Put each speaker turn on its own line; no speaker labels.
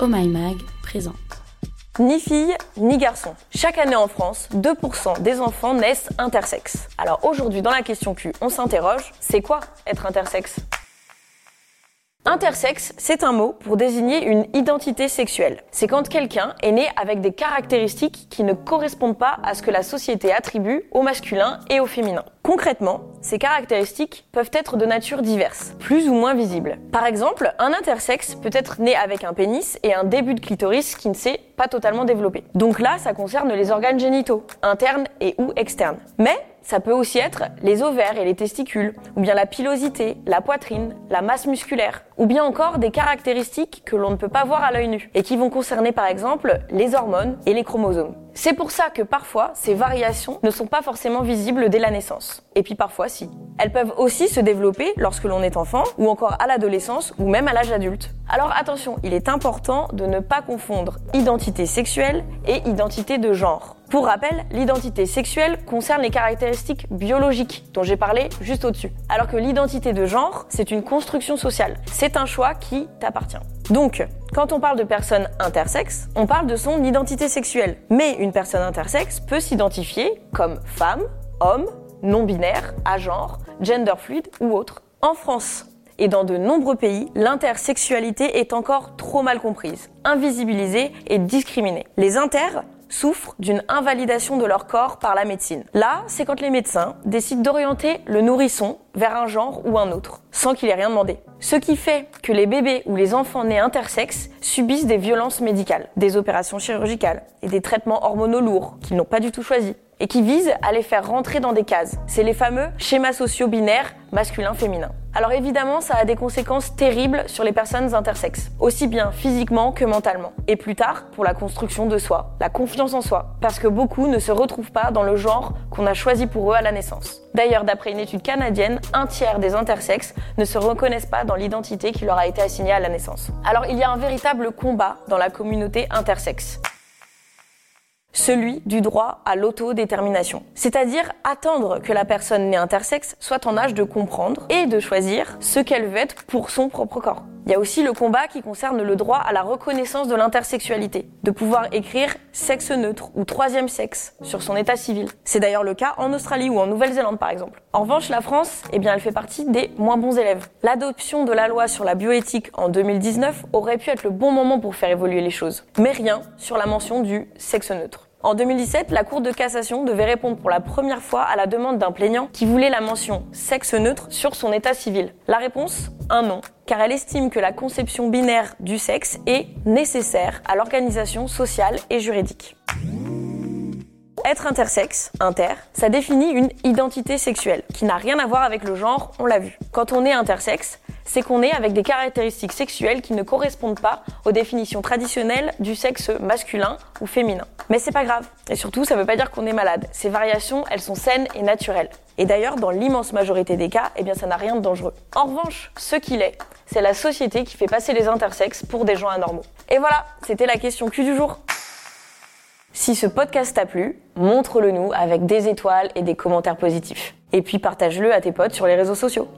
Oh My Mag présente.
Ni fille, ni garçon. Chaque année en France, 2% des enfants naissent intersexes. Alors aujourd'hui, dans la question Q, on s'interroge, c'est quoi être intersexe? Intersexe, c'est un mot pour désigner une identité sexuelle. C'est quand quelqu'un est né avec des caractéristiques qui ne correspondent pas à ce que la société attribue au masculin et au féminin. Concrètement, ces caractéristiques peuvent être de nature diverse, plus ou moins visibles. Par exemple, un intersexe peut être né avec un pénis et un début de clitoris qui ne s'est pas totalement développé. Donc là, ça concerne les organes génitaux, internes et ou externes. Mais ça peut aussi être les ovaires et les testicules, ou bien la pilosité, la poitrine, la masse musculaire, ou bien encore des caractéristiques que l'on ne peut pas voir à l'œil nu, et qui vont concerner par exemple les hormones et les chromosomes. C'est pour ça que parfois, ces variations ne sont pas forcément visibles dès la naissance. Et puis parfois, si. Elles peuvent aussi se développer lorsque l'on est enfant, ou encore à l'adolescence, ou même à l'âge adulte. Alors attention, il est important de ne pas confondre identité sexuelle et identité de genre. Pour rappel, l'identité sexuelle concerne les caractéristiques biologiques dont j'ai parlé juste au-dessus. Alors que l'identité de genre, c'est une construction sociale. C'est un choix qui t'appartient. Donc, quand on parle de personne intersexes, on parle de son identité sexuelle. Mais une personne intersexe peut s'identifier comme femme, homme, non-binaire, agenre, gender fluide ou autre. En France, et dans de nombreux pays, l'intersexualité est encore trop mal comprise, invisibilisée et discriminée. Les inter souffrent d'une invalidation de leur corps par la médecine. Là, c'est quand les médecins décident d'orienter le nourrisson vers un genre ou un autre, sans qu'il ait rien demandé. Ce qui fait que les bébés ou les enfants nés intersexes subissent des violences médicales, des opérations chirurgicales et des traitements hormonaux lourds qu'ils n'ont pas du tout choisis et qui visent à les faire rentrer dans des cases. C'est les fameux schémas sociaux binaires masculin-féminin. Alors évidemment, ça a des conséquences terribles sur les personnes intersexes, aussi bien physiquement que mentalement. Et plus tard, pour la construction de soi, la confiance en soi, parce que beaucoup ne se retrouvent pas dans le genre qu'on a choisi pour eux à la naissance. D'ailleurs, d'après une étude canadienne, un tiers des intersexes ne se reconnaissent pas dans l'identité qui leur a été assignée à la naissance. Alors il y a un véritable combat dans la communauté intersexe celui du droit à l'autodétermination. C'est-à-dire attendre que la personne née intersexe soit en âge de comprendre et de choisir ce qu'elle veut être pour son propre corps. Il y a aussi le combat qui concerne le droit à la reconnaissance de l'intersexualité, de pouvoir écrire sexe neutre ou troisième sexe sur son état civil. C'est d'ailleurs le cas en Australie ou en Nouvelle-Zélande par exemple. En revanche, la France, eh bien, elle fait partie des moins bons élèves. L'adoption de la loi sur la bioéthique en 2019 aurait pu être le bon moment pour faire évoluer les choses, mais rien sur la mention du sexe neutre. En 2017, la Cour de cassation devait répondre pour la première fois à la demande d'un plaignant qui voulait la mention sexe neutre sur son état civil. La réponse Un non, car elle estime que la conception binaire du sexe est nécessaire à l'organisation sociale et juridique. Être intersexe, inter, ça définit une identité sexuelle qui n'a rien à voir avec le genre, on l'a vu. Quand on est intersexe, c'est qu'on est avec des caractéristiques sexuelles qui ne correspondent pas aux définitions traditionnelles du sexe masculin ou féminin. Mais c'est pas grave. Et surtout, ça veut pas dire qu'on est malade. Ces variations, elles sont saines et naturelles. Et d'ailleurs, dans l'immense majorité des cas, eh bien, ça n'a rien de dangereux. En revanche, ce qu'il est, c'est la société qui fait passer les intersexes pour des gens anormaux. Et voilà, c'était la question Q du jour. Si ce podcast t'a plu, montre-le nous avec des étoiles et des commentaires positifs. Et puis partage-le à tes potes sur les réseaux sociaux.